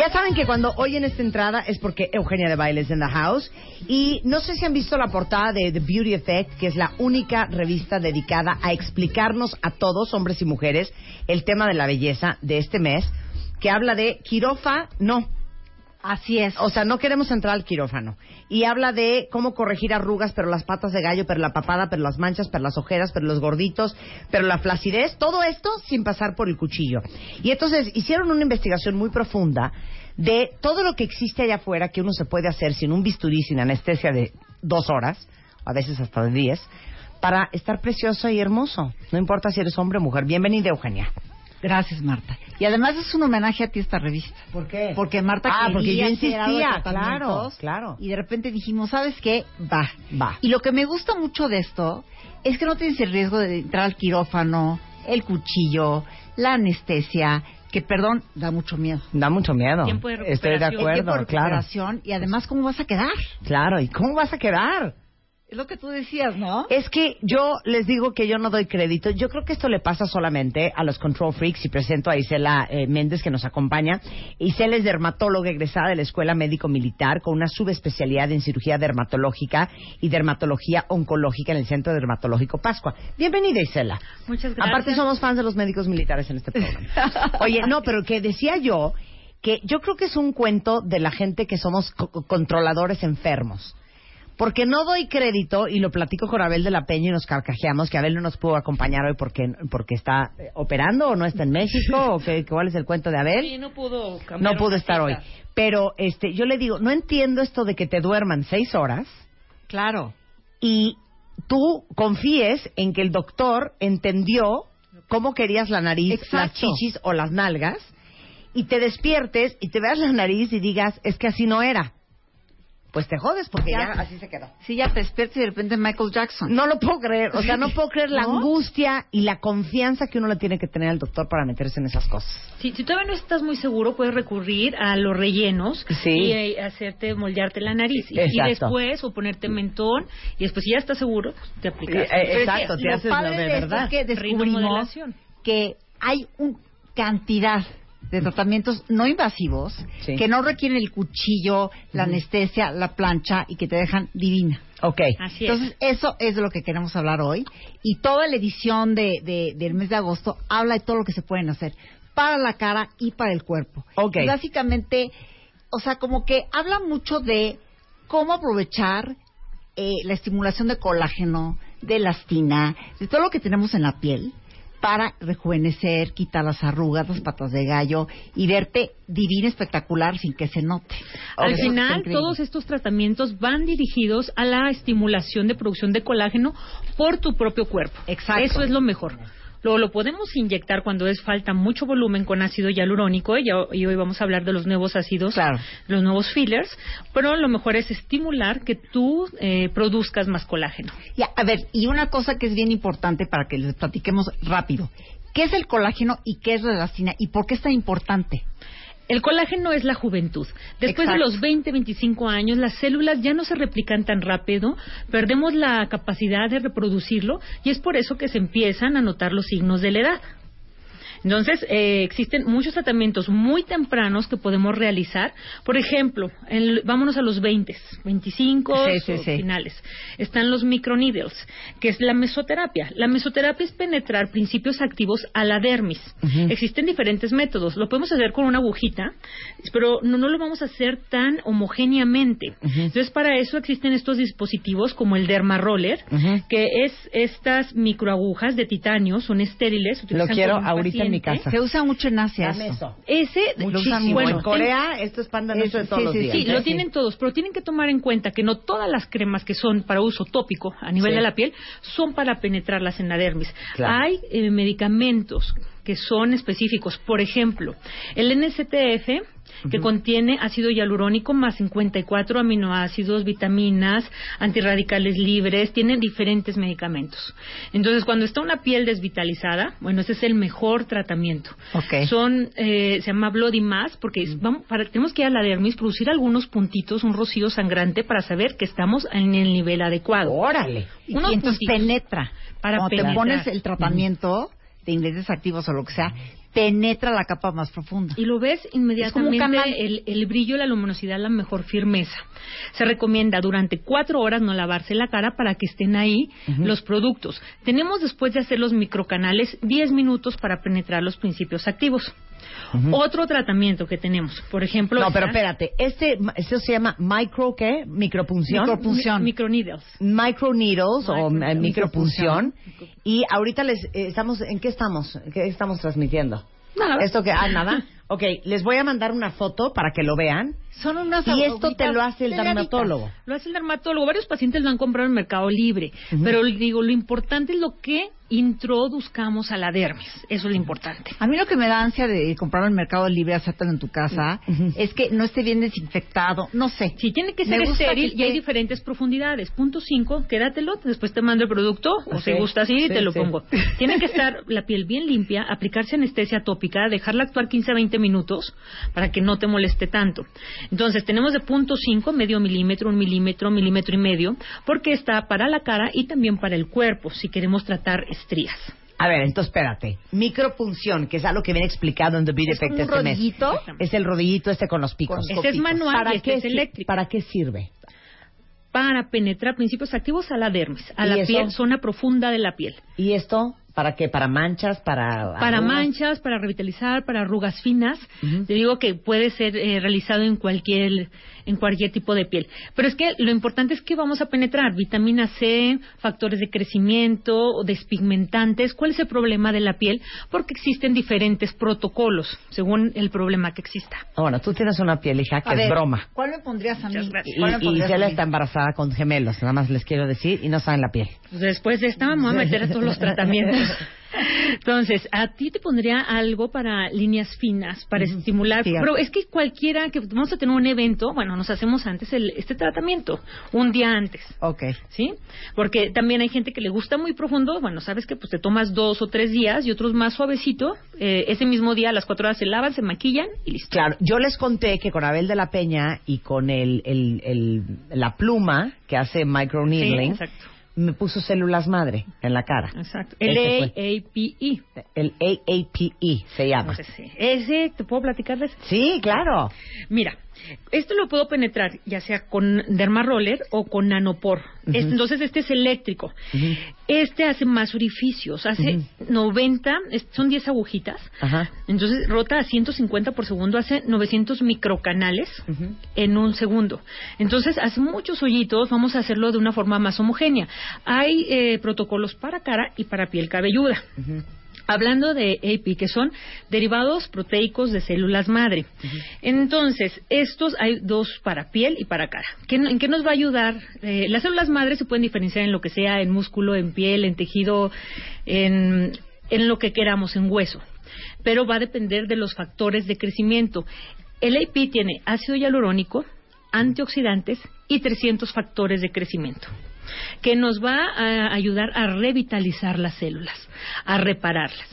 Ya saben que cuando oyen esta entrada es porque Eugenia de Baile es en the house. Y no sé si han visto la portada de The Beauty Effect, que es la única revista dedicada a explicarnos a todos, hombres y mujeres, el tema de la belleza de este mes, que habla de quirófano, no. Así es. O sea, no queremos entrar al quirófano. Y habla de cómo corregir arrugas, pero las patas de gallo, pero la papada, pero las manchas, pero las ojeras, pero los gorditos, pero la flacidez, todo esto sin pasar por el cuchillo. Y entonces hicieron una investigación muy profunda de todo lo que existe allá afuera que uno se puede hacer sin un bisturí, sin anestesia de dos horas, a veces hasta de diez, para estar precioso y hermoso. No importa si eres hombre o mujer. Bienvenida, Eugenia. Gracias, Marta. Y además es un homenaje a ti esta revista. ¿Por qué? Porque Marta Ah, porque quería yo algo de insistía, claro, claro. Y de repente dijimos, ¿sabes qué? Va. Va. Y lo que me gusta mucho de esto es que no tienes el riesgo de entrar al quirófano, el cuchillo, la anestesia, que perdón, da mucho miedo. Da mucho miedo. Tiempo de Estoy de recuperación. El tiempo acuerdo, de claro. recuperación y además cómo vas a quedar. Claro, ¿y cómo vas a quedar? Es lo que tú decías, ¿no? Es que yo les digo que yo no doy crédito. Yo creo que esto le pasa solamente a los control freaks y presento a Isela eh, Méndez que nos acompaña. Isela es dermatóloga egresada de la Escuela Médico Militar con una subespecialidad en cirugía dermatológica y dermatología oncológica en el Centro Dermatológico Pascua. Bienvenida, Isela. Muchas gracias. Aparte somos fans de los médicos militares en este programa. Oye, no, pero que decía yo que yo creo que es un cuento de la gente que somos co- controladores enfermos. Porque no doy crédito, y lo platico con Abel de la Peña y nos carcajeamos, que Abel no nos pudo acompañar hoy porque, porque está eh, operando o no está en México, o qué, cuál es el cuento de Abel. Sí, no pudo cambiar no pudo estar hoy. Pero este, yo le digo, no entiendo esto de que te duerman seis horas Claro. y tú confíes en que el doctor entendió cómo querías la nariz, las chichis o las nalgas y te despiertes y te veas la nariz y digas, es que así no era. Pues te jodes porque ya, Ya. así se quedó. Sí, ya te despiertas y de repente Michael Jackson. No lo puedo creer, o sea, no puedo creer la ¿No? angustia y la confianza que uno le tiene que tener al doctor para meterse en esas cosas. Si, si todavía no estás muy seguro, puedes recurrir a los rellenos Sí. y eh, hacerte moldearte la nariz. Y, y después, o ponerte mentón, y después, si ya estás seguro, te aplicas. Eh, eh, exacto, que te lo haces lo padre de verdad. es que descubrimos que hay una cantidad de tratamientos no invasivos Sí. que no requieren el cuchillo, la anestesia, la plancha y que te dejan divina. Ok. Así es. Entonces, eso es de lo que queremos hablar hoy. Y toda la edición de, de- del mes de agosto habla de todo lo que se pueden hacer para la cara y para el cuerpo. Ok. Y básicamente, o sea, como que habla mucho de cómo aprovechar eh, la estimulación de colágeno, de elastina, de todo lo que tenemos en la piel para rejuvenecer, quitar las arrugas, las patas de gallo y verte divina, espectacular, sin que se note. Al Eso final, todos estos tratamientos van dirigidos a la estimulación de producción de colágeno por tu propio cuerpo. Exacto. Eso es lo mejor. Luego lo podemos inyectar cuando es falta mucho volumen con ácido hialurónico y, hoy vamos a hablar de los nuevos ácidos, Claro. los nuevos fillers, pero lo mejor es estimular que tú eh, produzcas más colágeno. Ya, a ver, y una cosa que es bien importante para que les platiquemos rápido. ¿Qué es el colágeno y qué es la elastina y por qué es tan importante? El colágeno es la juventud. Después Exacto. de los 20, 25 años, las células ya no se replican tan rápido, perdemos la capacidad de reproducirlo y es por eso que se empiezan a notar los signos de la edad. Entonces, eh, existen muchos tratamientos muy tempranos que podemos realizar. Por ejemplo, en- vámonos a los 20, 25 Sí, sí, o sí. finales. Están los microneedles, que es la mesoterapia. La mesoterapia es penetrar principios activos a la dermis. Existen diferentes métodos. Lo podemos hacer con una agujita, pero no, no lo vamos a hacer tan homogéneamente. Entonces, para eso existen estos dispositivos como el Derma Roller, que es estas microagujas de titanio, son estériles. Lo quiero ahorita en mi paciente. casa. Se usa mucho en Asia eso. Ese, Muchísimo. bueno, en Corea, esto es pan de de todos sí, los sí, días. Sí, ¿eh? lo tienen todos, pero tienen que tomar en cuenta que no todas las cremas que son para uso tópico a nivel Sí. de la piel son para penetrarlas en la dermis. Claro. Hay eh, medicamentos que son específicos, por ejemplo, el NSTF que contiene ácido hialurónico más 54 aminoácidos, vitaminas, antirradicales libres, tiene diferentes medicamentos. Entonces, cuando está una piel desvitalizada, bueno, ese es el mejor tratamiento. Son, eh, se llama Bloody Mass, porque es- vamos, para, tenemos que ir a la dermis, producir algunos puntitos, un rocío sangrante para saber que estamos en el nivel adecuado. Órale. Y, Unos entonces puntitos. penetra. Para Cuando penetrar. te pones el tratamiento de ingredientes activos o lo que sea, penetra la capa más profunda. Y lo ves Es como un inmediatamente el, el brillo, la luminosidad, la mejor firmeza. Se recomienda durante cuatro horas no lavarse la cara para que estén ahí los productos. Tenemos después de hacer los microcanales 10 minutos para penetrar los principios activos. Otro tratamiento que tenemos, por ejemplo, No, pero espérate. Este, eso se llama micro, ¿qué? Micropunción. Micropunción. mi- microneedles. Micro needles o Micro- eh, micropunción. Y ahorita les eh, estamos, ¿en qué estamos? ¿Qué estamos transmitiendo? Nada. Esto que, ah, nada. Ok, les voy a mandar una foto para que lo vean. Son unas Y esto te lo hace el dermatólogo. Lo hace el dermatólogo. Varios pacientes lo han comprado en Mercado Libre. Pero digo, lo importante es lo que introduzcamos a la dermis. Eso es lo importante. A mí lo que me da ansia de comprar en el Mercado Libre, hacértelo en tu casa, es que no esté bien desinfectado. No sé. Sí, tiene que ser estéril que y hay diferentes profundidades. Punto 5, quédatelo, después te mando el producto, o si gusta así, Sí, te lo sí. pongo. Tiene que estar la piel bien limpia, aplicarse anestesia tópica, dejarla actuar 15 a 20 minutos para que no te moleste tanto. Entonces, tenemos de punto 5, medio milímetro, un milímetro, milímetro y medio, porque está para la cara y también para el cuerpo, si queremos tratar estrías. A ver, entonces espérate. Micropunción, que es algo que viene explicado en The Beauty Effect este mes. rodillito. Es el rodillito este con los picos. Con Ese es manual ¿Para y este qué, es eléctrico. ¿Para qué sirve? Para penetrar principios activos a la dermis, a ¿Y la eso? piel, zona profunda de la piel. ¿Y esto? ¿Para qué? ¿Para manchas? ¿Para Para arrugas? manchas, para revitalizar, para arrugas finas. Te digo que puede ser eh, realizado en cualquier en cualquier tipo de piel. Pero es que lo importante es que vamos a penetrar vitamina C, factores de crecimiento, despigmentantes. ¿Cuál es el problema de la piel? Porque existen diferentes protocolos según el problema que exista. Bueno, tú tienes una piel, hija, que A es ver, broma. ¿Cuál me pondrías a mí? Y, ¿Cuál me y mí? está embarazada con gemelos, nada más les quiero decir, y no saben la piel. Después de esta vamos a meter a todos los tratamientos. Entonces, a ti te pondría algo para líneas finas, para estimular. Fíjate. Pero es que cualquiera que vamos a tener un evento, bueno, nos hacemos antes el, este tratamiento, un día antes. Ok. ¿Sí? Porque también hay gente que le gusta muy profundo, bueno, sabes que pues te tomas dos o tres días y otros más suavecito, eh, ese mismo día a las cuatro horas se lavan, se maquillan y listo. Claro, yo les conté que con Abel de la Peña y con el, el, el- la pluma que hace Sí, microneedling, exacto. Me puso células madre en la cara. Exacto. Ese El. AAPE. El AAPE E se llama. E. No sé si- Ese, ¿te puedo platicarles? Sí, claro. Mira, esto lo puedo penetrar ya sea con derma roller o con nanopor. Es- entonces este es eléctrico. Este hace más orificios, hace 90, es- son 10 agujitas. Ajá. Entonces rota a 150 por segundo, hace 900 microcanales en un segundo. Entonces hace muchos hoyitos, vamos a hacerlo de una forma más homogénea. Hay eh, protocolos para cara y para piel cabelluda. Hablando de AP, que son derivados proteicos de células madre. Entonces, estos hay dos para piel y para cara. ¿Qué- ¿En qué nos va a ayudar? Eh, las células madre se pueden diferenciar en lo que sea, en músculo, en piel, en tejido, en, en lo que queramos, en hueso. Pero va a depender de los factores de crecimiento. El AP tiene ácido hialurónico, antioxidantes y 300 factores de crecimiento que nos va a ayudar a revitalizar las células, a repararlas.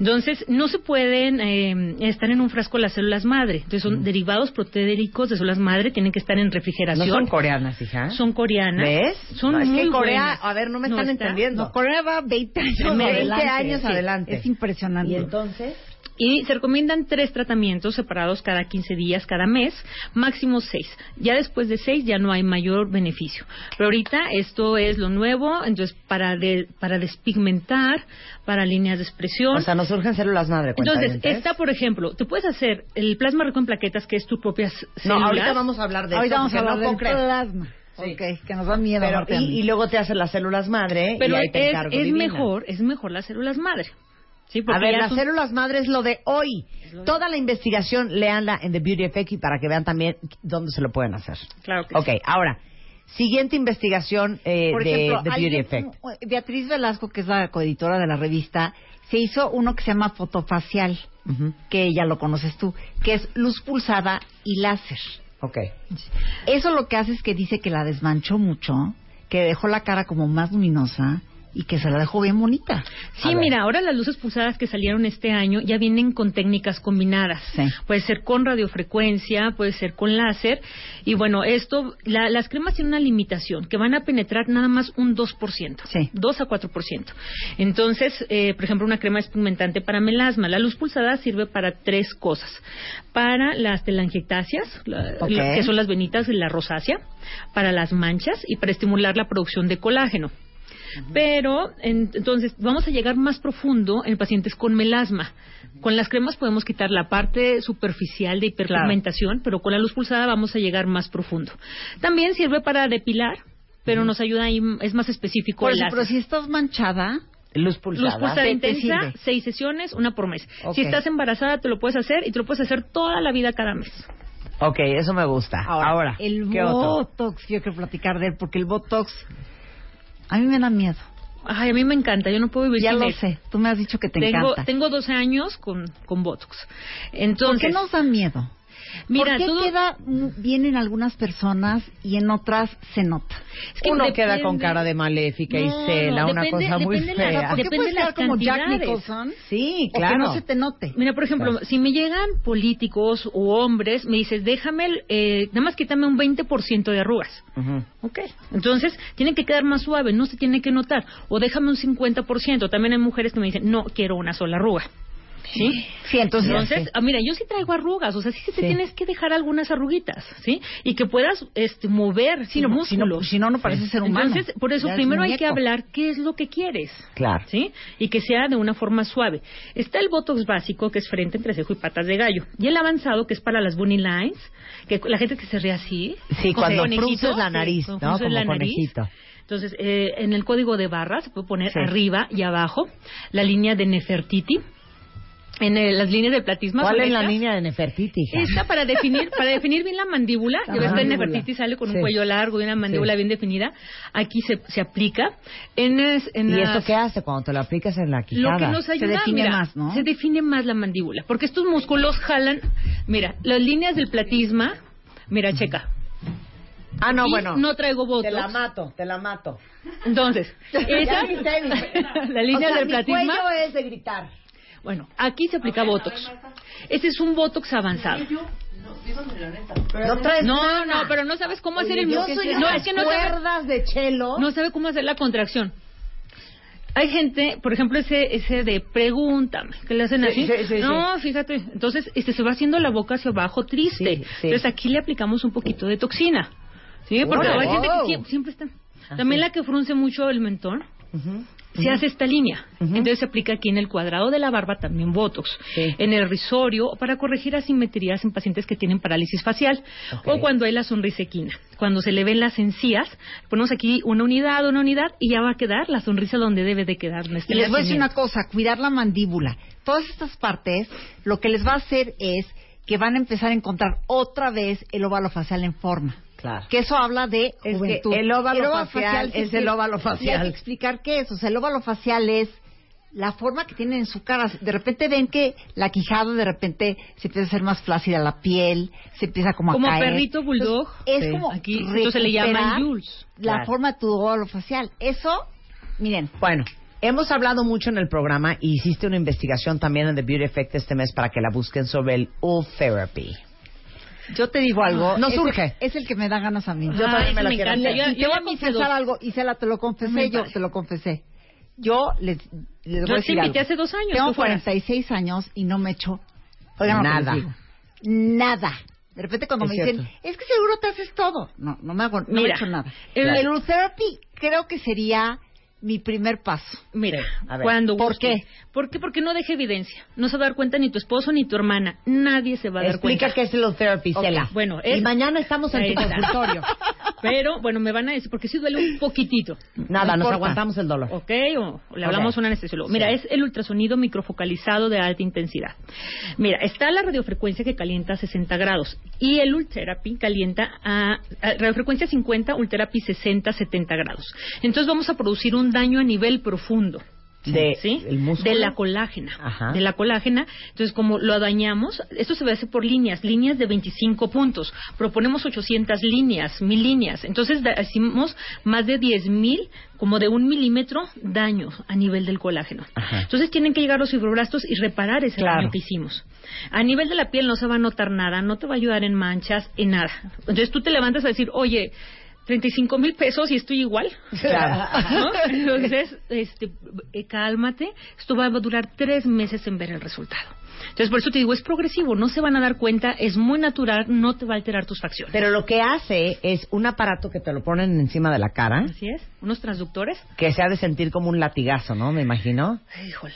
Entonces, no se pueden eh, estar en un frasco las células madre. Entonces, son derivados proteéricos de células madre, tienen que estar en No refrigeración. son coreanas, hija. Son coreanas. ¿Ves? Son No, es muy que Corea, buenas. a ver, no me No están está- entendiendo. No, Corea va 20 años 20 adelante. años Sí, adelante. Es impresionante. Y entonces, Y se recomiendan tres tratamientos separados cada 15 días, cada mes, máximo seis. Ya después de seis ya no hay mayor beneficio. Pero ahorita esto es lo nuevo, entonces para, de- para despigmentar, para líneas de expresión. O sea, nos surgen células madre. entonces, esta, por ejemplo, te puedes hacer el plasma rico en plaquetas, que es tu propia c- No, célula. ahorita vamos a hablar de Ahorita esto, vamos a hablar no del plasma. Sí. Ok, que nos da miedo. Pero, y, luego te hacen las células madre Pero y ahí te es, es mejor, es mejor las células madre. Sí, A ver, las células madre es lo de hoy. Toda la investigación, leanla en The Beauty Effect y para que vean también dónde se lo pueden hacer. Claro que Ok, ahora, siguiente investigación eh, Por de The Beauty Effect. Beatriz Velasco, que es la coeditora de la revista, se hizo uno que se llama fotofacial, Ujú, que ya lo conoces tú, que es luz pulsada y láser. Ok. Eso lo que hace es que dice que la desmanchó mucho, que dejó la cara como más luminosa y que se la dejó bien bonita. Sí, mira, ahora las luces pulsadas que salieron este año ya vienen con técnicas combinadas. Sí. Puede ser con radiofrecuencia, puede ser con láser. Y bueno, esto, la- las cremas tienen una limitación, que van a penetrar nada más un 2%. Sí. 2 a 4%. Entonces, eh, por ejemplo, una crema despigmentante para melasma. La luz pulsada sirve para tres cosas. Para las telangiectasias, la- Ok. la- que son las venitas de la rosácea, para las manchas y para estimular la producción de colágeno. Pero en- entonces vamos a llegar más profundo en pacientes con melasma. Con las cremas podemos quitar la parte superficial de hiperpigmentación, pero con la luz pulsada vamos a llegar más profundo. También sirve para depilar, pero nos ayuda ahí, es más específico Por el láser. pero si estás manchada, Luz pulsada. Luz pulsada Te- te intensa, seis sesiones, una por mes. Si estás embarazada, te lo puedes hacer y te lo puedes hacer toda la vida cada mes. Ok, eso me gusta. Ahora, el ¿qué otro? Botox, yo quiero platicar de él, porque el Botox a mí me da miedo. Ay, a mí me encanta, yo no puedo vivir Ya sin lo él. sé, tú me has dicho que te Tengo, encanta. tengo 12 años con, con Botox. ¿Por Entonces, qué nos da miedo? Mira, ¿Por qué todo- queda bien en algunas personas y en otras se nota? es que Uno depende- queda con cara de maléfica y cela, no, una depende- cosa muy depende la- fea. ¿Por qué Depende puedes de las quedar como Jack cantidades. Nicholson? Sí, O claro. que no se te note. Mira, por ejemplo, Claro. si me llegan políticos o hombres, me dices, déjame, el, eh, nada más quítame un 20% de arrugas. Ok, entonces tiene que quedar más suave, no se tiene que notar. O déjame un 50%. También hay mujeres que me dicen, no quiero una sola arruga. ¿Sí? Sí, entonces, Entonces, ah, mira, yo sí traigo arrugas, o sea, sí se te Sí. tienes que dejar algunas arruguitas, ¿sí? Y que puedas este, mover Sí, tus no, músculos. si no, no parece ser humano. Entonces, por eso Ya es primero hay que hablar qué es lo que quieres. Claro. ¿Sí? Y que sea de una forma suave. Está el Botox básico, que es frente, entrecejo y patas de gallo. Y el avanzado, que es para las bunny lines, que la gente que se ríe así. Sí, cuando frunces la sí, nariz, ¿no? Como la nariz. conejito. Entonces, eh, en el código de barra se puede poner Sí. arriba y abajo la línea de Nefertiti. En el- las líneas de platisma. ¿Cuál es la línea de Nefertiti? hija? Esta para definir, para definir bien la mandíbula, La ya ves que. Nefertiti sale con Sí. un cuello largo y una mandíbula Sí. bien definida. Aquí se, se aplica. En, es- en ¿Y las- esto qué hace cuando te lo aplicas en la lo quijada? que nos ayuda, define mira, más, ¿no? Se define más la mandíbula, porque estos músculos jalan, mira, las líneas del platisma, mira, checa. Ah, no, Aquí bueno. no traigo botox. Te la mato, te la mato. Entonces, esa, la línea O sea, del mi platisma, cuello es de gritar. Bueno, aquí se aplica botox. Este es un botox avanzado. No No, pero no sabes cómo hacer Oye, el yo soy No, es que no sabes, cuerdas de chelo. no sabe cómo hacer la contracción. Hay gente, por ejemplo, ese ese de pregúntame, que le hacen Sí, así. sí, sí, no, fíjate. Entonces, este se va haciendo la boca hacia abajo triste. Sí, sí. Entonces, aquí le aplicamos un poquito de toxina. ¿Sí? Porque hay gente que siempre, siempre está. También la que frunce mucho el mentón. Ujú. Se hace esta línea. Entonces se aplica aquí en el cuadrado de la barba también Botox. Sí. En el risorio para corregir asimetrías en pacientes que tienen parálisis facial. O cuando hay la sonrisa equina. Cuando se le ven las encías, ponemos aquí una unidad, una unidad y ya va a quedar la sonrisa donde debe de quedar. este Y les voy a decir una cosa, cuidar la mandíbula. Todas estas partes, lo que les va a hacer es que van a empezar a encontrar otra vez el óvalo facial en forma. Claro. Que eso habla de Es que el óvalo facial se es el óvalo Y hay facial. que explicar qué es. O sea, el óvalo facial es la forma que tienen en su cara. De repente ven que la quijada de repente se empieza a hacer más flácida la piel, se empieza como a Como caer. perrito bulldog. Entonces, es Sí. como Aquí, entonces se le recuperar Jules. La Claro. forma de tu óvalo facial. Eso, miren, Bueno, hemos hablado mucho en el programa y hiciste una investigación también en The Beauty Effect este mes para que la busquen sobre el Old Therapy. Yo te digo algo. No es el- surge. Es el que me da ganas a mí. Yo también me la quiero hacer. Y Yo- te yo voy a me confesar dos. algo. Isela, te lo Me confesé yo, te lo confesé. yo les, les voy Yo a te decir invité algo. hace dos años. Tengo tú fueras. 46 años y no me echo Nada. Nada. De repente cuando Es me dicen, cierto. es que seguro te haces todo. No, no me hago, no me Mira, echo nada. el- El, Ultherapy creo que sería mi primer paso. Mira, a ver, cuando ¿por guste. qué? ¿Por qué? Porque no deja evidencia. No se va a dar cuenta ni tu esposo ni tu hermana. Nadie se va a dar Explica cuenta. qué es el therapy, Ok, Cela. bueno, y mañana estamos en Ahí tu está. consultorio. Pero, bueno, me van a decir, porque sí duele un poquitito. Nada, No nos importa. aguantamos el dolor. ¿Ok? O le hablamos Ok. a un anestesiólogo. Mira, Sí. es el ultrasonido microfocalizado de alta intensidad. Mira, está la radiofrecuencia que calienta a 60 grados y el Ultherapy calienta a, a radiofrecuencia 50, Ultherapy 60, 70 grados. Entonces vamos a producir un daño a nivel profundo. De ¿Sí? el músculo. De la colágena. Ajá. De la colágena. Entonces, como lo dañamos, esto se hace por líneas, líneas de 25 puntos. Proponemos 800 líneas, mil líneas. Entonces, da- hacemos más de 10.000, como de un milímetro, daño a nivel del colágeno. Ajá. Entonces, tienen que llegar los fibroblastos y reparar ese Claro. daño que hicimos. A nivel de la piel no se va a notar nada, no te va a ayudar en manchas, en nada. Entonces, tú te levantas a decir, oye, 35 mil pesos y estoy igual. Claro. ¿no? Entonces, este, eh, cálmate. Esto va a durar tres meses en ver el resultado. Entonces, por eso te digo, es progresivo, no se van a dar cuenta, es muy natural, no te va a alterar tus facciones. Pero lo que hace es un aparato que te lo ponen encima de la cara, Así es, unos transductores. que se ha de sentir como un latigazo, ¿no? Me imagino. Híjole.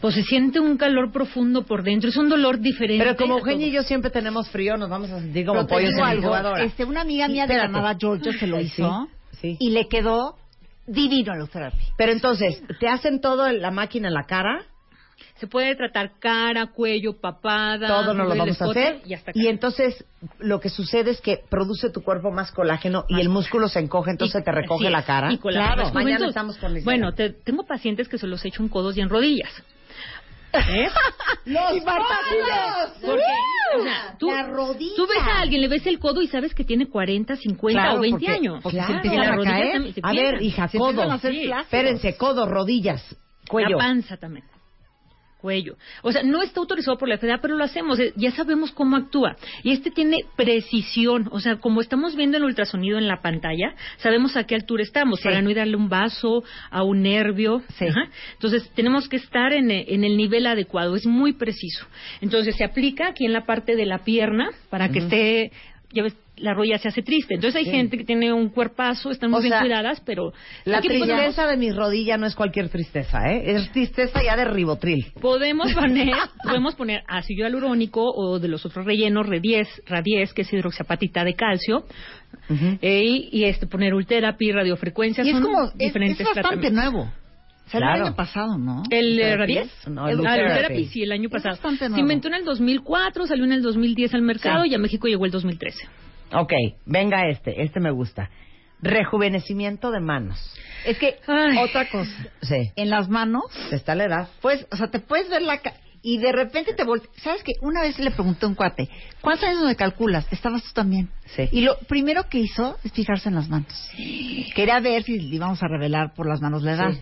Pues se siente un calor profundo por dentro, es un dolor diferente. Pero como a Eugenia y yo siempre tenemos frío, nos vamos a sentir como Pero te pollos digo en algo, este, una amiga Sí, mía de. Canadá, Georgia, se lo hizo sí. y le quedó divino el Ultherapy. Pero entonces, ¿te hacen todo en la máquina en la cara? Se puede tratar cara, cuello, papada. Todo no lo vamos a hacer. Y, hasta Y entonces, lo que sucede es que produce tu cuerpo más colágeno y el músculo se encoge, entonces Y- te recoge la cara. y claro, los mañana estamos con. Bueno, te- tengo pacientes que se los echo en codos y en rodillas. ¿Eh? ¡Los Y Porque, o sea, tú, La rodilla. tú ves a alguien, le ves el codo y sabes que tiene 40, 50 Claro, o 20 porque- años. porque se Claro. empiezan Y la a rodilla caer. se A ver, hija, Se codo. empiezan a hacer Sí. Espérense, codo, rodillas, cuello. La panza también. Cuello. O sea, no está autorizado por la FDA, pero lo hacemos. eh, Ya sabemos cómo actúa. Y este tiene precisión. O sea, como estamos viendo el ultrasonido en la pantalla, sabemos a qué altura estamos para no ir a darle un vaso, a un nervio. Sí. Ajá. Entonces, tenemos que estar en, eh, en el nivel adecuado. Es muy preciso. Entonces, se aplica aquí en la parte de la pierna para que esté. Ya ves, la rodilla se hace triste. Entonces, hay Sí. gente que tiene un cuerpazo, están muy O bien sea, cuidadas, pero. La podemos- tristeza de mi rodilla no es cualquier tristeza, ¿eh? Es tristeza ya de ribotril. Podemos poner, podemos poner ácido hialurónico o de los otros rellenos, Radies, Radies que es hidroxiapatita de calcio, eh, y, y, este poner Ultherapy, radiofrecuencia, Y es como, es, diferentes es bastante tratamientos. nuevo. Salió Claro. el año pasado, ¿no? El eh. Radies, No, el, el ah. Ultherapy, sí, el año pasado. bastante Se inventó en el 2004, salió en el 2010 al mercado Sí. y a México llegó el 2013. Ok, venga este, este me gusta. Rejuvenecimiento de manos. Es que, Ay. otra cosa, Sí, en las manos, está la edad. pues, o sea, te puedes ver la... ca- Y de repente te volteas. ¿Sabes qué? Una vez le pregunté a un cuate, ¿cuántos años me calculas? Estabas tú también. Sí. Y lo primero que hizo es fijarse en las manos. Quería ver si le íbamos a revelar por las manos la edad. Sí.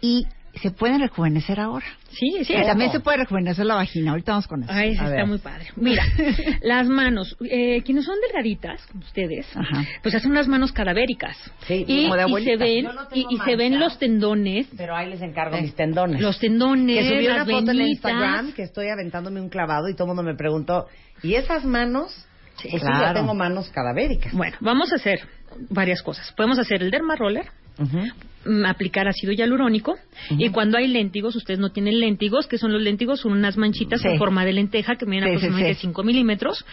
Y se pueden rejuvenecer ahora. Sí, sí. Y también se puede rejuvenecer la vagina. Ahorita vamos con eso. Ay, está ver. muy padre. Mira, las manos, eh, quienes son delgaditas, como ustedes, Ajá. pues hacen unas manos cadavéricas. Sí, y, como de y abuelita. se ven, no y, y se ven los tendones, Pero ahí les encargo mis tendones. los tendones, que subí una las foto en. Instagram que estoy aventándome un clavado y todo el mundo me preguntó, ¿y esas manos? Sí, pues sí, ya claro. tengo manos cadavéricas. Bueno, vamos a hacer varias cosas. Podemos hacer el derma roller, Aplicar ácido hialurónico y cuando hay léntigos, ustedes no tienen léntigos, que son los léntigos, son unas manchitas Sí. en forma de lenteja que miden Sí, aproximadamente sí. 5 milímetros.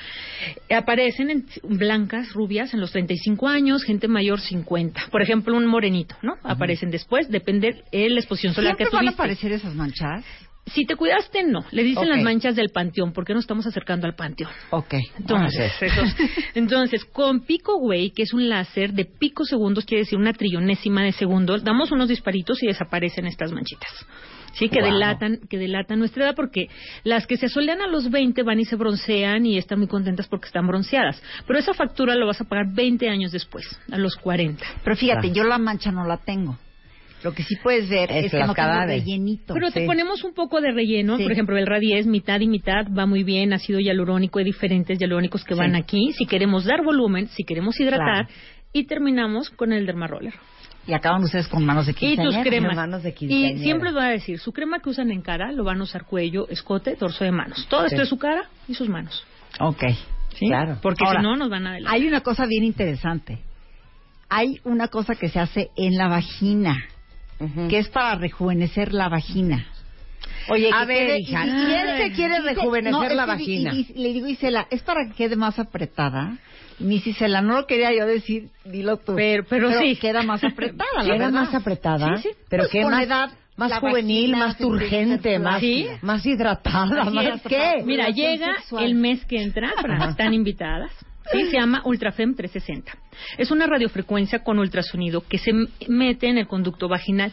Eh, Aparecen en blancas, rubias, en los 35 años, gente mayor 50. Por ejemplo, un morenito, ¿no? Aparecen después, depende de la exposición solar que ¿Siempre van a tuviste. aparecer esas manchas? Si te cuidaste, no. Le dicen las manchas del panteón, porque no estamos acercando al panteón. Ok. Entonces, esos- entonces, con Pico Way, que es un láser de pico segundos, quiere decir una trillonésima de segundo, damos unos disparitos y desaparecen estas manchitas. Sí, que Wow. delatan, que delatan nuestra edad, porque las que se asolean a los 20 van y se broncean y están muy contentas porque están bronceadas. Pero esa factura lo vas a pagar 20 años después, a los 40. Pero fíjate, Ah. yo la mancha no la tengo. Lo que sí puedes ver Es es, que no rellenito. Pero te ponemos un poco de relleno, Sí. por ejemplo, el radies, mitad y mitad, va muy bien, ácido hialurónico, hay diferentes hialurónicos que van aquí. Si queremos dar volumen, si queremos hidratar, Claro. y terminamos con el dermaroller. Y acaban ustedes con manos de Y tus quinceañera. cremas. manos de y quinceañera. siempre les voy a decir, su crema que usan en cara lo van a usar cuello, escote, torso de manos. Todo esto es su cara y sus manos. Ok. ¿sí? Claro. Porque Ahora, si no, nos van a adelantar. Hay una cosa bien interesante. Hay una cosa que se hace en la vagina, Que es para rejuvenecer la vagina. Oye, A ¿qué ver, hija? ¿quién se quiere dice- rejuvenecer no, la vagina? Y, y le digo, Isela, es para que quede más apretada. Mi Isela, no lo quería yo decir, dilo tú. Pero- pero sí. queda más apretada, la ¿Queda verdad. más apretada? Sí, sí. Pero Pues qué más, edad, más la juvenil, más turgente, más, ¿Sí? más hidratada, Así más es. qué. Mira, llega sexual. el mes que entra, para- están invitadas. Sí, se llama Ultrafem 360. Es una radiofrecuencia con ultrasonido que se mete en el conducto vaginal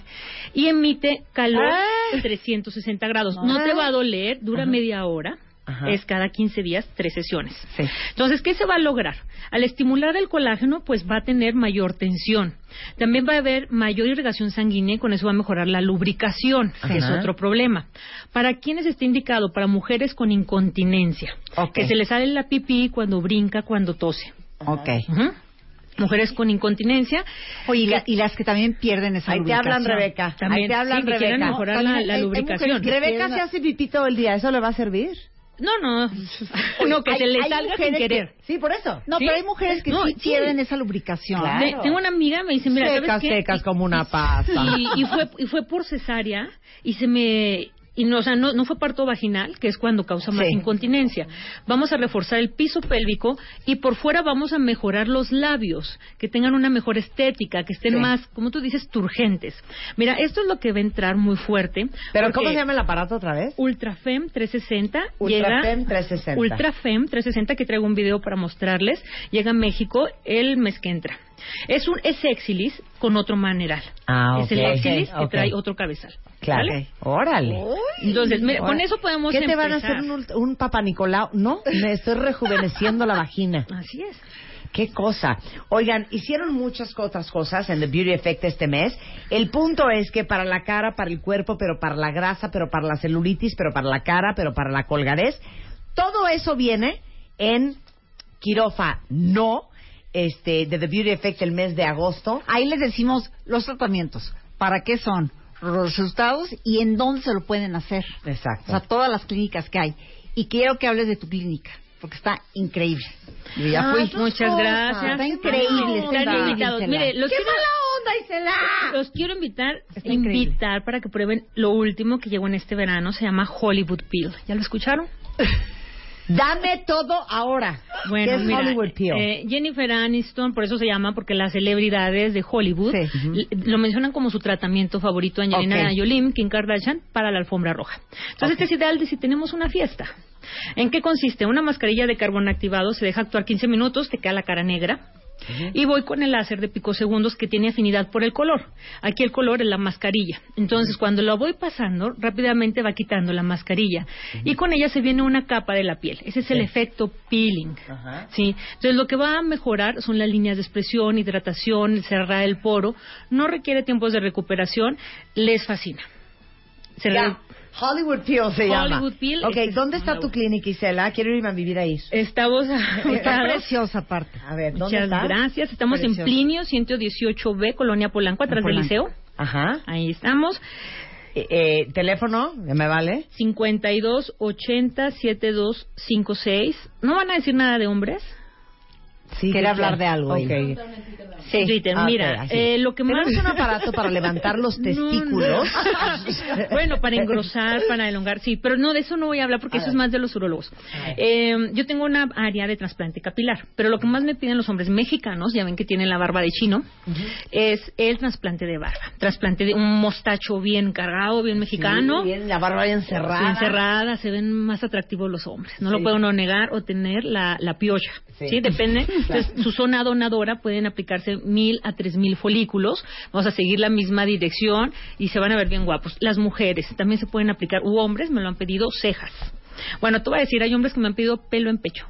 y emite calor Ah. 360 grados. No te va a doler, dura media hora. Ajá. Es cada 15 días, tres sesiones. Sí. Entonces, ¿qué se va a lograr? Al estimular el colágeno, pues va a tener mayor tensión. También va a haber mayor irrigación sanguínea y con eso va a mejorar la lubricación, que es otro problema. ¿Para quiénes está indicado? Para mujeres con incontinencia, que se le sale la pipí cuando brinca, cuando tose. Ok. Mujeres con incontinencia. Oye, y, la- y las que también pierden esa Ahí te hablan, lubricación. Rebeca. También, Ahí te hablan, sí, que quieren Rebeca. mejorar la, hay- la hay lubricación. Rebeca se hace pipí todo el día, ¿eso le va a servir? No, no. no, que Hay- se le salga sin mujeres que- querer. Sí, por eso. No, ¿Sí? pero hay mujeres que No, sí pierden esa lubricación. Claro. Te- tengo una amiga, me dice, mira, ¿sabes secas, qué? secas como una pasta. y, y fue y fue por cesárea y se me y no, o sea, no, no fue parto vaginal, que es cuando causa más Sí. incontinencia. Vamos a reforzar el piso pélvico y por fuera vamos a mejorar los labios, que tengan una mejor estética, que estén Sí. más, como tú dices, turgentes. Mira, esto es lo que va a entrar muy fuerte. ¿Pero cómo se llama el aparato otra vez? Ultrafem 360 Ultrafem llega 360. Ultrafem 360 que traigo un video para mostrarles llega a México el mes que entra. Es un es Exilis con otro maneral. Ah, Es el Exilis que trae otro cabezal. Claro. ¿vale? Órale. Entonces, mira, con eso podemos ¿Qué te van a hacer un, un papá Nicolau? No, me estoy rejuveneciendo la vagina. Así es. Qué cosa. Oigan, hicieron muchas otras cosas en The Beauty Effect este mes. El punto es que para la cara, para el cuerpo, pero para la grasa, pero para la celulitis, pero para la cara, pero para la colgadez, todo eso viene en Quirofa no este de The Beauty Effect el mes de agosto. Ahí les decimos los tratamientos. ¿Para qué son? Los resultados y en dónde se lo pueden hacer. Exacto. O sea, todas las clínicas que hay. Y quiero que hables de tu clínica, porque está increíble. Yo ya Ah, fui. Muchas cosas. gracias. Está increíble, está Están invitados. Mire, los ¡Qué quiero, mala onda, Isela! los quiero invitar, Está increíble. invitar para que prueben lo último que llegó en este verano. Se llama Hollywood Peel. ¿Ya lo escucharon? Dame todo ahora. Bueno, ¿Qué es mira, Hollywood Peel? eh, Jennifer Aniston, por eso se llama, porque las celebridades de Hollywood Sí. lo mencionan como su tratamiento favorito Angelina Ok. Jolie, Kim Kardashian, para la alfombra roja. Entonces, este es ideal de si tenemos una fiesta. ¿En qué consiste? Una mascarilla de carbón activado se deja actuar 15 minutos, te queda la cara negra. Y voy con el láser de picosegundos que tiene afinidad por el color. Aquí el color es la mascarilla. Entonces, cuando lo voy pasando, rápidamente va quitando la mascarilla. Y con ella se viene una capa de la piel. Ese es el efecto peeling. Ajá. Sí. Entonces, lo que va a mejorar son las líneas de expresión, hidratación, cerrar el poro. No requiere tiempos de recuperación. Les fascina. Se Ya, Hollywood Peel se llama. Hollywood Peel, Ok, este es ¿dónde está tu clínica, Isela? Quiero irme a vivir ahí. Estamos Está preciosa aparte. A ver, ¿dónde Muchas está? gracias. Estamos Precioso. en Plinio 118B, Colonia Polanco, atrás del liceo. Ajá. Ahí estamos. Eh, eh, ¿Teléfono? ¿Ya me vale? 52 80 72 56. ¿No van a decir nada de hombres? Sí. Quiere hablar de algo Ok. ella. Sí. Twitter, Ah, mira, así. eh, lo que más... Tenemos un aparato para levantar los No, testículos. no. bueno, para engrosar, para elongar, sí, pero no, de eso no voy a hablar porque A eso ver. es más de los urologos. Eh, yo tengo una área de trasplante capilar, pero lo que más me piden los hombres mexicanos, ya ven que tienen la barba de chino, es el trasplante de barba. Trasplante de un mostacho bien cargado, bien mexicano. Sí, bien, la barba bien cerrada. Bien cerrada, se ven más atractivos los hombres. No lo Sí. puedo no negar o tener la, la piocha. Sí. Sí, depende. Entonces, su zona donadora pueden aplicarse mil a tres mil folículos. Vamos a seguir la misma dirección y se van a ver bien guapos. Las mujeres también se pueden aplicar, u hombres me lo han pedido, cejas. Bueno, te voy a decir, hay hombres que me han pedido pelo en pecho.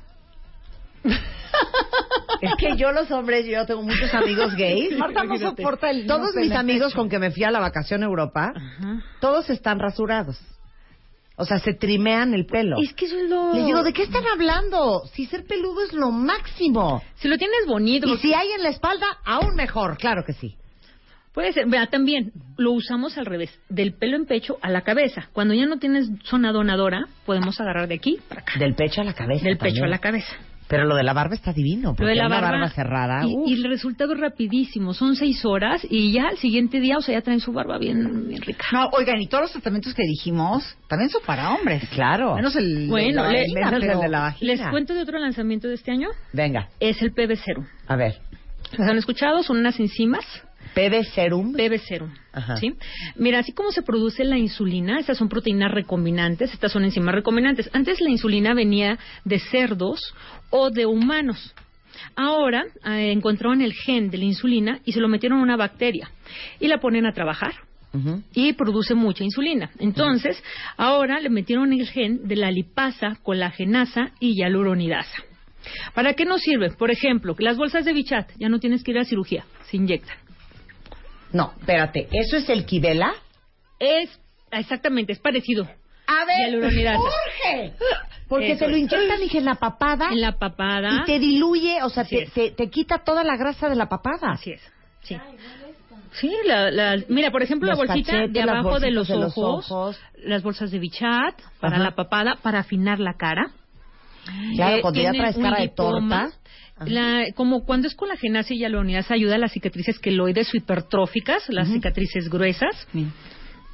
Es que yo los hombres, yo tengo muchos amigos gays. Marta no soporta el Todos no mis amigos con que me fui a la vacación a Europa, Ajá. todos están rasurados. O sea, se trimean el pelo. Es que eso es lo... Les digo, ¿de qué están hablando? Si ser peludo es lo máximo. Si lo tienes bonito... Y si hay en la espalda, aún mejor, claro que sí. Puede ser, vea, también lo usamos al revés, del pelo en pecho a la cabeza. Cuando ya no tienes zona donadora, podemos agarrar de aquí para acá. Del pecho a la cabeza. Del pecho a la cabeza. Pero lo de la barba está divino, porque Lo de la una barba, barba, cerrada. Y, y el resultado es rapidísimo, son seis horas y ya al siguiente día, o sea, ya traen su barba bien, bien rica. No, oigan, y todos los tratamientos que dijimos también son para hombres. Claro. Menos el, Bueno, de la le- vagina, menos el de la vagina. Les cuento de otro lanzamiento de este año, Venga, es el PB Serum. a ver. ¿Los han escuchado? Son unas enzimas PB Serum. PB Serum. Ajá. ¿sí? Mira, así como se produce la insulina, estas son proteínas recombinantes, estas son enzimas recombinantes. Antes la insulina venía de cerdos o de humanos. Ahora eh, encontraron el gen de la insulina y se lo metieron a una bacteria y la ponen a trabajar y produce mucha insulina. Entonces, ahora le metieron el gen de la lipasa, colagenasa y hialuronidasa. ¿Para qué nos sirve? Por ejemplo, que las bolsas de bichat ya no tienes que ir a cirugía, se inyectan. No, espérate, ¿eso es el Kibela? Es, exactamente, es parecido. A Hialuronidasa. Jorge. Porque Eso te lo es. inyectan, dije, en la papada. En la papada. Y te diluye, o sea, te, te, te quita toda la grasa de la papada. Así es. Sí. Sí, la, la- mira, por ejemplo, Los la bolsita cachetes, de abajo de los, de los ojos, las bolsas de bichat para Ajá. la papada, para afinar la cara. Claro, Eh, cuando ya traes cara de torta. La- como cuando es colagenasa y hialuronidasa ayuda a las cicatrices queloides o hipertróficas, las cicatrices gruesas.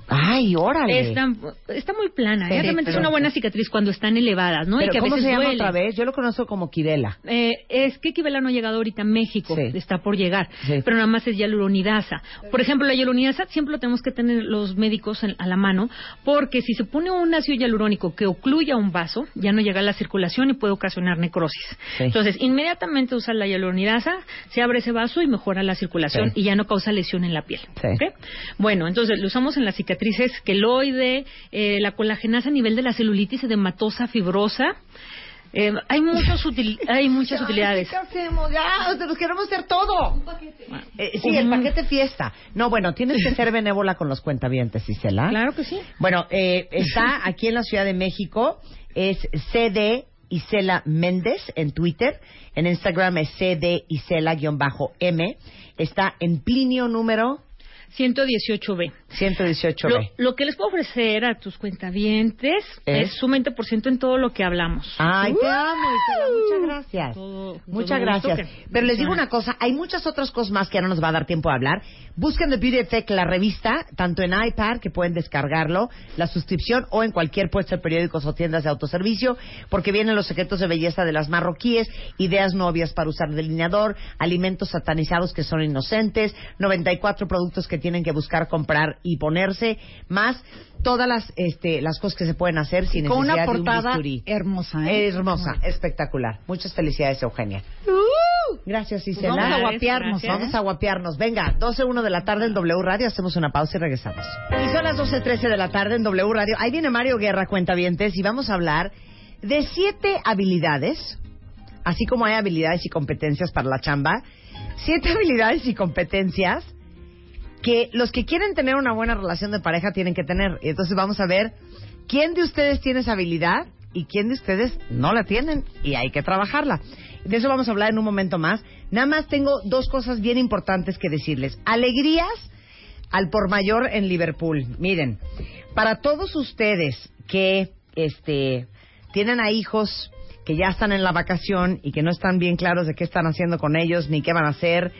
Ay, órale. Está, está muy plana, ¿eh? Pero- realmente es una buena cicatriz cuando están elevadas, ¿no? y a ¿Cómo veces se llama otra vez? Yo lo conozco como Kibela. Eh, es que Kibela no ha llegado ahorita a México, Sí. está por llegar, Sí. pero nada más es hialuronidasa. Por ejemplo, la hialuronidasa siempre lo tenemos que tener los médicos en- a la mano, porque si se pone un ácido hialurónico que ocluya un vaso, ya no llega a la circulación y puede ocasionar necrosis. Sí. Entonces, inmediatamente usa la hialuronidasa, se abre ese vaso y mejora la circulación y ya no causa lesión en la piel. Sí. ¿ok? Bueno, entonces lo usamos en las cicatrices queloide, eh, la colagenasa a nivel de la celulitis edematosa, fibrosa. Eh, hay, muchos util- hay muchas utilidades. Ay, ¿Qué hacemos? Ya, te los queremos hacer todo. Eh, sí, el Un- paquete fiesta. No, bueno, tienes que ser benévola con los cuentavientes, Isela. Claro que sí. Bueno, eh, está aquí en la Ciudad de México, es CD Isela Méndez en Twitter, en Instagram es CD Isela-M, está en Plinio número 118B. 118B. Lo, lo que les puedo ofrecer a tus cuentavientes ¿Es? es, un 20% en todo lo que hablamos. Ay, te amo, Isela, muchas gracias. Todo- muchas todo gracias. que- Pero les digo una cosa, hay muchas otras cosas más que ya no nos va a dar tiempo a hablar. Busquen The Beauty Effect, la revista, tanto en iPad, que pueden descargarlo, la suscripción, o en cualquier puesto de periódicos o tiendas de autoservicio, porque vienen los secretos de belleza de las marroquíes, ideas novias para usar delineador, alimentos satanizados que son inocentes, 94 productos que tienen que buscar, comprar y ponerse, más todas las, este, las cosas que se pueden hacer sin Con una necesidad de un portada bisturí. hermosa, ¿eh? Hermosa, espectacular. Muchas felicidades, Eugenia. Gracias, Isela. Vamos a guapearnos, gracias. Vamos a guapearnos. Venga, 12.1 de la tarde en W Radio. Hacemos una pausa y regresamos. Y son las 12.13 de la tarde en W Radio. Ahí viene Mario Guerra, cuentavientes, y vamos a hablar de siete habilidades, así como hay habilidades y competencias para la chamba, siete habilidades y competencias que los que quieren tener una buena relación de pareja tienen que tener. Y entonces vamos a ver quién de ustedes tiene esa habilidad y quién de ustedes no la tienen y hay que trabajarla. De eso vamos a hablar en un momento más. Nada más tengo dos cosas bien importantes que decirles. Alegrías al por mayor en Liverpool. Miren, para todos ustedes que este tienen a hijos que ya están en la vacación y que no están bien claros de qué están haciendo con ellos ni qué van a hacer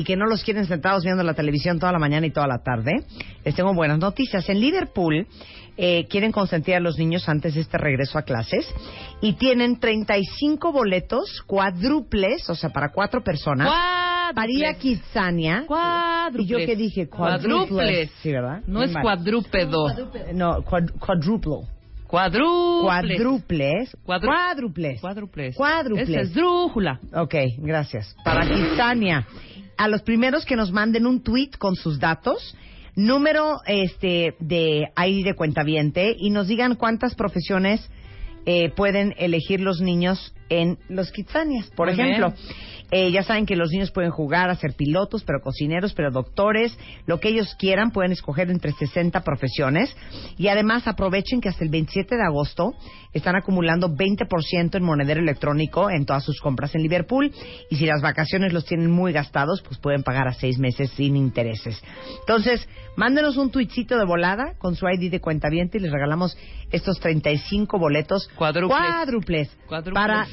y que no los quieren sentados viendo la televisión toda la mañana y toda la tarde, les tengo buenas noticias. En Liverpool eh, quieren consentir a los niños antes de este regreso a clases y tienen 35 boletos cuádruples, o sea, para cuatro personas, para ir a Kidzania. Cuádruples. ¿Y yo qué dije? Cuádruples. Cuádruples. Sí, ¿verdad? No es cuadrúpedo. No, cuad- cuádruplo. Cuadrúples. Cuádruples. Cuadru- Cuádruples. Cuádruples. Cuádruples. Esa es drújula. Ok, gracias. Para Kitsania, a los primeros que nos manden un tweet con sus datos, número este de ahí de cuentaviente y nos digan cuántas profesiones eh, pueden elegir los niños en los Kitsanias. Por Muy ejemplo, eh, ya saben que los niños pueden jugar a ser pilotos, pero cocineros, pero doctores, lo que ellos quieran, pueden escoger entre 60 profesiones. Y además aprovechen que hasta el 27 de agosto están acumulando 20% en monedero electrónico en todas sus compras en Liverpool. Y si las vacaciones los tienen muy gastados, pues pueden pagar a seis meses sin intereses. Entonces, mándenos un tuitcito de volada con su ID de cuenta y les regalamos estos 35 boletos Cuádruples. cuádruples Cuádruples. para